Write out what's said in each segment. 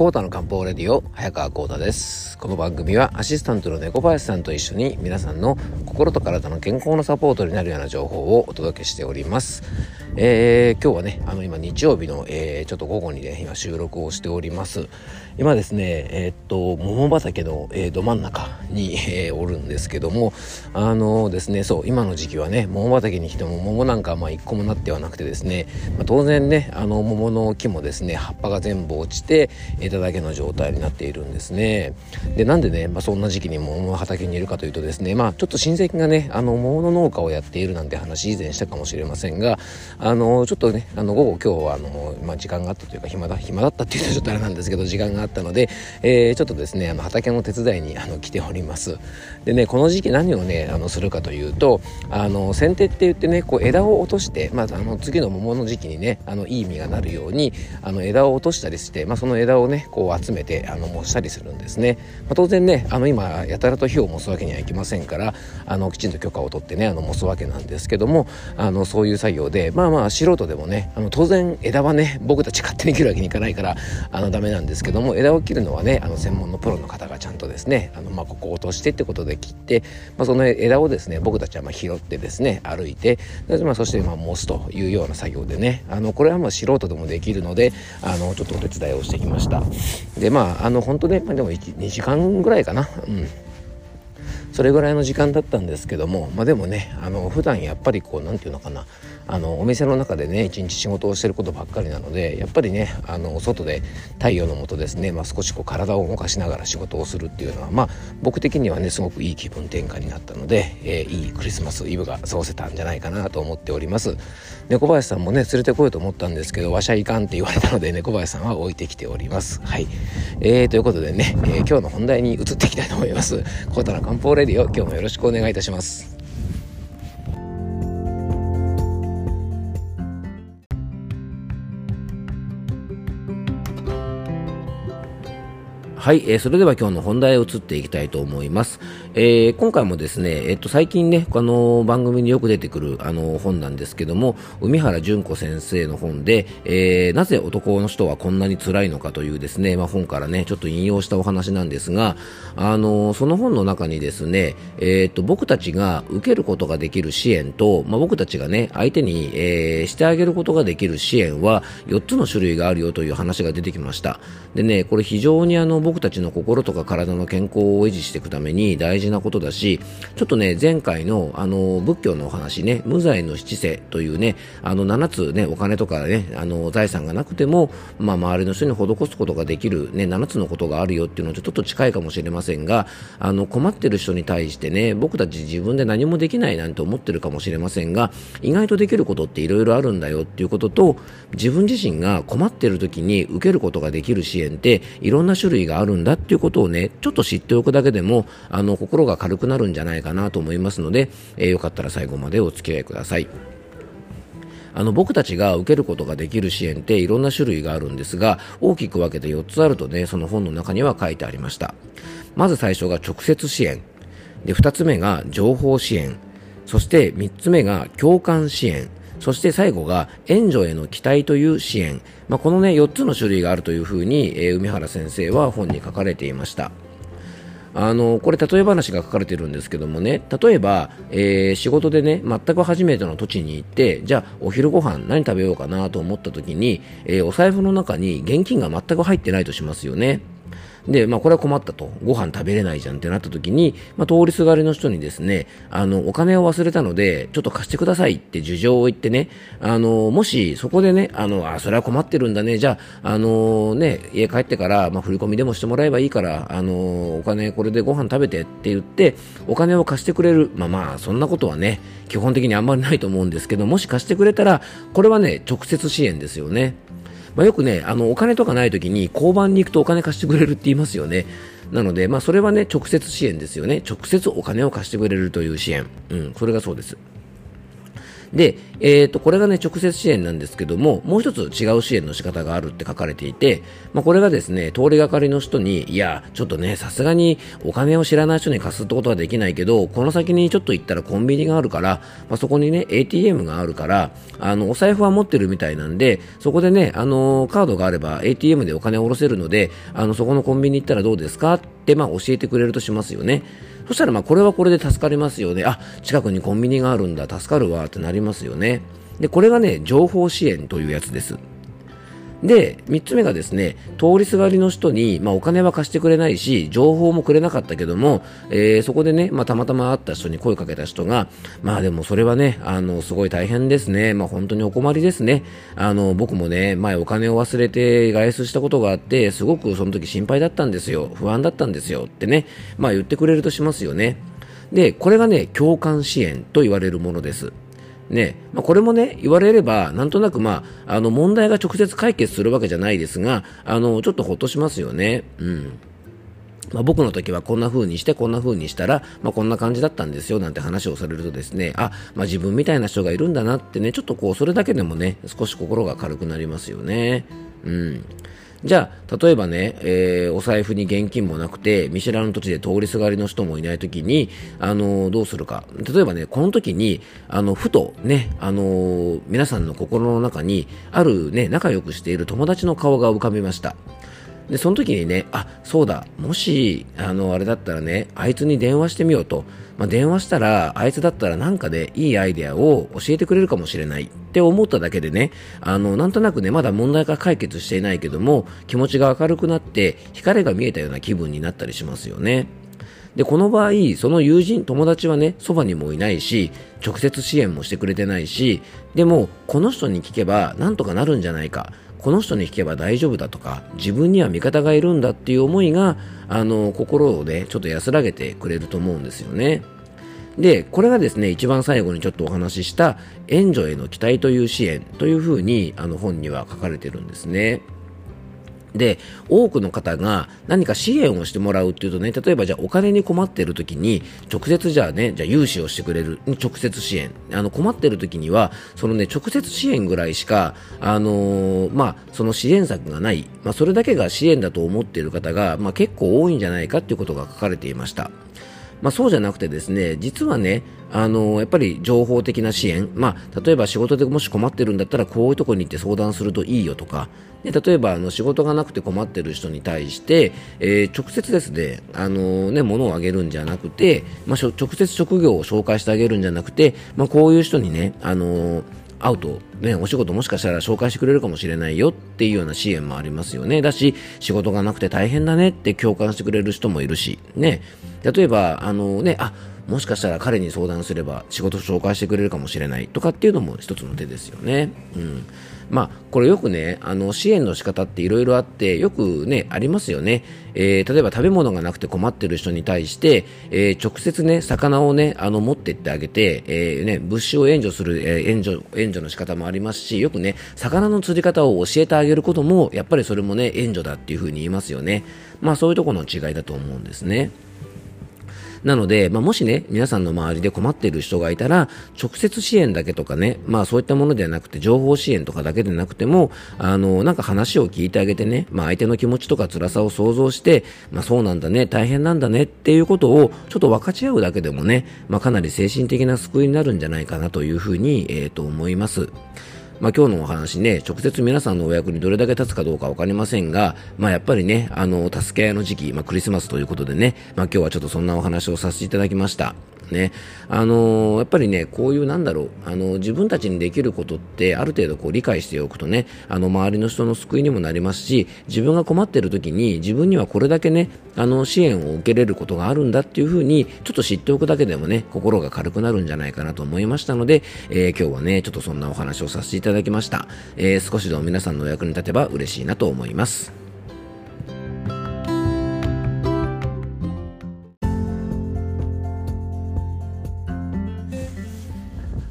コータの漢方レディオ早川コータです。この番組はアシスタントの猫林さんと一緒に皆さんの心と体の健康のサポートになるような情報をお届けしております。えー、今日はねあの今日曜日の、えー、ちょっと午後にね今収録をしております。今ですねえー、っと桃畑の、えー、ど真ん中に、えー、おるんですけどもあのですねそう今の時期はね桃畑に来ても桃なんかまあ一個もなってはなくてですね、まあ、当然ねあの桃の木もですね葉っぱが全部落ちて枝だけの状態になっているんですね。でなんでね、まあ、そんな時期に桃畑にいるかというとですねまあちょっと親戚がねあの桃の農家をやっているなんて話以前したかもしれませんがあのちょっとねあの午後今日はあの、まあ、時間があったというか暇だ暇だったっていうとちょっとあれなんですけど時間があったので、えー、ちょっとですねあの畑の手伝いにあの来ております。でねこの時期何をねあのするかというとあの剪定って言ってねこう枝を落として、まあ、あの次の桃の時期にねあのいい実がなるようにあの枝を落としたりして、まあ、その枝をねこう集めてあの模したりするんですね、まあ、当然ねあの今やたらと火を燃すわけにはいきませんからあのきちんと許可を取ってねあの燃すわけなんですけどもあのそういう作業でまあまあ素人でもねあの当然枝はね僕たち勝手に切るわけにいかないからあのダメなんですけども枝を切るのはねあの専門のプロの方がちゃんとですねあの、まあ、ここ落としてってことで切って、まあ、その枝をですね僕たちはまあ拾ってですね歩いてまあ、そしてまあ燃すというような作業でねあのこれはまあ素人でもできるのであのちょっとお手伝いをしてきました。でまああの本当ね、まあ、でも2時間ぐらいかな。うん。それぐらいの時間だったんですけどもまあでもねあの普段やっぱりこう何て言うのかな。あのお店の中でね一日仕事をしてることばっかりなのでやっぱりねあの外で太陽の下ですね、まあ、少しこう体を動かしながら仕事をするっていうのはまあ僕的にはねすごくいい気分転換になったので、えー、いいクリスマスイブが過ごせたんじゃないかなと思っております。猫林さんもね連れてこようと思ったんですけどわしゃいかんって言われたので猫林さんは置いてきております。はい、えー、ということでね、えー、今日の本題に移っていきたいと思います。コータの漢方レディオ今日もよろしくお願いいたします。はい、えー、それでは今日の本題へ移っていきたいと思います。えー、今回もですね、えっと、最近ね、あの番組によく出てくるあの本なんですけども、海原純子先生の本で、えー、なぜ男の人はこんなに辛いのかというですね、まあ、本からね、ちょっと引用したお話なんですが、あのその本の中にですね、えっと、僕たちが受けることができる支援と、まあ、僕たちがね、相手に、えー、してあげることができる支援は4つの種類があるよという話が出てきました。でね、これ非常にあの、僕たちの心とか体の健康を維持していくために大事なことだし、ちょっとね、前回のあの仏教のお話ね、無罪の七世というね、あの7つね、お金とかね、あの財産がなくても、まあ、周りの人に施すことができるね、7つのことがあるよっていうのとちょっと近いかもしれませんが、あの困ってる人に対してね、僕たち自分で何もできないなんて思ってるかもしれませんが、意外とできることっていろいろあるんだよっていうことと、自分自身が困ってる時に受けることができる支援っていろんな種類があるあるんだっていうことをね、ちょっと知っておくだけでも、あの、心が軽くなるんじゃないかなと思いますので、えー、よかったら最後までお付き合いください。あの僕たちが受けることができる支援っていろんな種類があるんですが大きく分けて4つあるとねその本の中には書いてありました。まず最初が直接支援。で2つ目が情報支援。そして3つ目が共感支援。そして最後が援助への期待という支援、まあ、このね4つの種類があるというふうに、えー、海原先生は本に書かれていました。あのこれ例え話が書かれてるんですけどもね例えば、えー、仕事でね全く初めての土地に行ってじゃあお昼ご飯何食べようかなと思った時に、えー、お財布の中に現金が全く入ってないとしますよね。で、まあ、これは困ったと。ご飯食べれないじゃんってなった時に、まあ、通りすがりの人にですね、あの、お金を忘れたので、ちょっと貸してくださいって事情を言ってね、あの、もしそこでね、あの、あ、それは困ってるんだね、じゃあ、あのね、家帰ってから、まあ、振り込みでもしてもらえばいいから、あの、お金これでご飯食べてって言って、お金を貸してくれる。まあまあ、そんなことはね、基本的にあんまりないと思うんですけど、もし貸してくれたら、これはね、直接支援ですよね。まあ、よくね、あの、お金とかない時に交番に行くとお金貸してくれるって言いますよね。なので、まあ、それはね、直接支援ですよね。直接お金を貸してくれるという支援。うん、それがそうです。で、えー、とこれがね直接支援なんですけどももう一つ違う支援の仕方があるって書かれていて、まあ、これがですね通りがかりの人にいやちょっとねさすがにお金を知らない人に貸すってことはできないけどこの先にちょっと行ったらコンビニがあるから、まあ、そこにね ATM があるからあのお財布は持ってるみたいなんでそこでねあのカードがあれば ATM でお金を下ろせるのであのそこのコンビニ行ったらどうですかってまあ教えてくれるとしますよね。そしたらまあこれはこれで助かりますよね。あ、近くにコンビニがあるんだ、助かるわってなりますよね。で、これがね、情報支援というやつです。で、3つ目がですね、通りすがりの人に、まあ、お金は貸してくれないし、情報もくれなかったけども、えー、そこでね、まあ、たまたま会った人に声かけた人が、まあでもそれはね、あの、すごい大変ですね。まあ本当にお困りですね。あの、僕もね、前お金を忘れて外出したことがあって、すごくその時心配だったんですよ。不安だったんですよ。ってね、まあ言ってくれるとしますよね。で、これがね、共感支援と言われるものです。ね、まあ、これもね、言われれば、なんとなくまあ、あの、問題が直接解決するわけじゃないですが、あの、ちょっとほっとしますよね。うん。まあ、僕の時はこんな風にしてこんな風にしたら、まあ、こんな感じだったんですよなんて話をされるとですねあ、まあ、自分みたいな人がいるんだなってねちょっとこうそれだけでもね少し心が軽くなりますよね。うんじゃあ、例えばね、えー、お財布に現金もなくて、見知らぬ土地で通りすがりの人もいないときに、あのー、どうするか。例えばね、この時に、あの、ふとね、あのー、皆さんの心の中に、あるね、仲良くしている友達の顔が浮かびました。で、その時にね、あ、そうだ、もし、あの、あれだったらね、あいつに電話してみようと。まあ、電話したら、あいつだったらなんかでいいアイデアを教えてくれるかもしれないって思っただけでね、あの、なんとなくね、まだ問題が解決していないけども、気持ちが明るくなって、光が見えたような気分になったりしますよね。で、この場合、その友人、友達はね、そばにもいないし、直接支援もしてくれてないし、でも、この人に聞けば、なんとかなるんじゃないか。この人に聞けば大丈夫だとか自分には味方がいるんだっていう思いがあの心をねちょっと安らげてくれると思うんですよね。で、これがですね、一番最後にちょっとお話しした援助への期待という支援というふうにあの本には書かれてるんですね。で、多くの方が何か支援をしてもらうっていうとね、例えばじゃあお金に困っている時に、直接じゃあね、じゃあ融資をしてくれる、直接支援。あの困っている時には、そのね、直接支援ぐらいしか、あのー、まあ、その支援策がない、まあ、それだけが支援だと思っている方が、まあ、結構多いんじゃないかっていうことが書かれていました。まあ、そうじゃなくてですね、実はね、あのやっぱり情報的な支援、まあ、例えば仕事でもし困ってるんだったらこういうところに行って相談するといいよとか、で例えばあの仕事がなくて困ってる人に対して、えー、直接ですね、あのね、物をあげるんじゃなくて、まあ、直接職業を紹介してあげるんじゃなくて、まあ、こういう人にね、あの会うと、ね、お仕事もしかしたら紹介してくれるかもしれないよっていうような支援もありますよね。だし、仕事がなくて大変だねって共感してくれる人もいるし、ね。例えば、あのね、あ、もしかしたら彼に相談すれば仕事紹介してくれるかもしれないとかっていうのも一つの手ですよね。うん。まあ、これよくね、あの、支援の仕方っていろいろあって、よくね、ありますよね。えー、例えば食べ物がなくて困ってる人に対して、えー、直接ね、魚をね、あの、持ってってあげて、えー、ね、物資を援助する、え援助、援助の仕方もありますし、よくね、魚の釣り方を教えてあげることも、やっぱりそれもね、援助だっていうふうに言いますよね。まあ、そういうところの違いだと思うんですね。なので、まあ、もしね、皆さんの周りで困っている人がいたら、直接支援だけとかね、まあそういったものではなくて、情報支援とかだけでなくても、あの、なんか話を聞いてあげてね、まあ相手の気持ちとか辛さを想像して、まあそうなんだね、大変なんだねっていうことをちょっと分かち合うだけでもね、まあかなり精神的な救いになるんじゃないかなというふうに、えっ、ー、と思います。まあ、今日のお話ね、直接皆さんのお役にどれだけ立つかどうかわかりませんが、まあ、やっぱりね、あの、助け合いの時期、まあ、クリスマスということでね、まあ、今日はちょっとそんなお話をさせていただきました。ね。あのー、やっぱりね、こういうなんだろう、あのー、自分たちにできることってある程度こう理解しておくとね、あの、周りの人の救いにもなりますし、自分が困ってる時に自分にはこれだけね、あの、支援を受けれることがあるんだっていうふうに、ちょっと知っておくだけでもね、心が軽くなるんじゃないかなと思いましたので、えー、今日はね、ちょっとそんなお話をさせていただきました。だきましたえー、少しでも皆さんのお役に立てば嬉しいなと思います。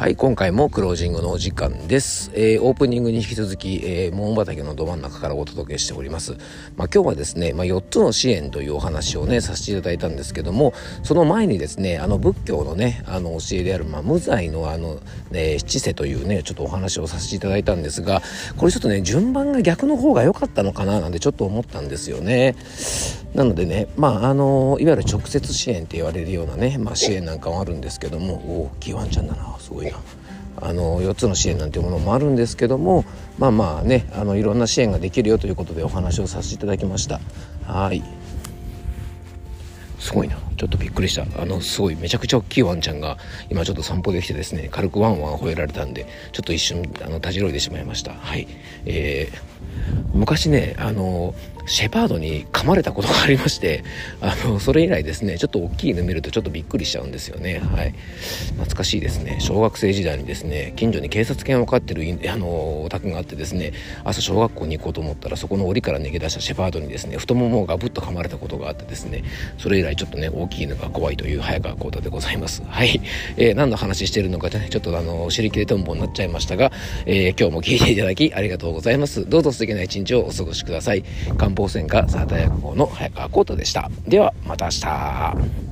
はい、今回もクロージングのお時間です。えー、オープニングに引き続き、えー、桃畑のど真ん中からお届けしております。まあ、今日はですね、まあ、4つの支援というお話をね、させていただいたんですけども、その前にですね、あの仏教のね、あの教えである、まあ、無罪のあの、ね、七世というね、ちょっとお話をさせていただいたんですが、これちょっとね、順番が逆の方が良かったのかななんてちょっと思ったんですよね。なのでね、まあ、あの、いわゆる直接支援って言われるようなね、まあ、支援なんかもあるんですけども、おお、キーワンちゃんだな、すごいな。あの4つの支援なんていうものもあるんですけどもまあまあねあのいろんな支援ができるよということでお話をさせていただきました。はい。すごいな。ちょっとびっくりした。あのすごいめちゃくちゃ大きいワンちゃんが今ちょっと散歩できてですね軽くワンワン吠えられたんでちょっと一瞬あのたじろいでしまいました。はい。えー、昔ねあのシェパードに噛まれたことがありましてあのそれ以来ですねちょっと大きい犬見るとちょっとびっくりしちゃうんですよね。はい。懐かしいですね。小学生時代にですね近所に警察犬を飼ってるあのお宅があってですね朝小学校に行こうと思ったらそこの檻から逃げ出したシェパードにですね太ももをガブッと噛まれたことがあってですねそれ以来ちょっとね大きいのが怖いという早川幸太でございます。はい、えー、何の話してるのかねちょっとあの知り切れとんぼになっちゃいましたが、えー、今日も聞いていただきありがとうございます。どうぞ素敵な一日をお過ごしください。漢方専科サータ薬房の早川幸太でした。ではまた明日。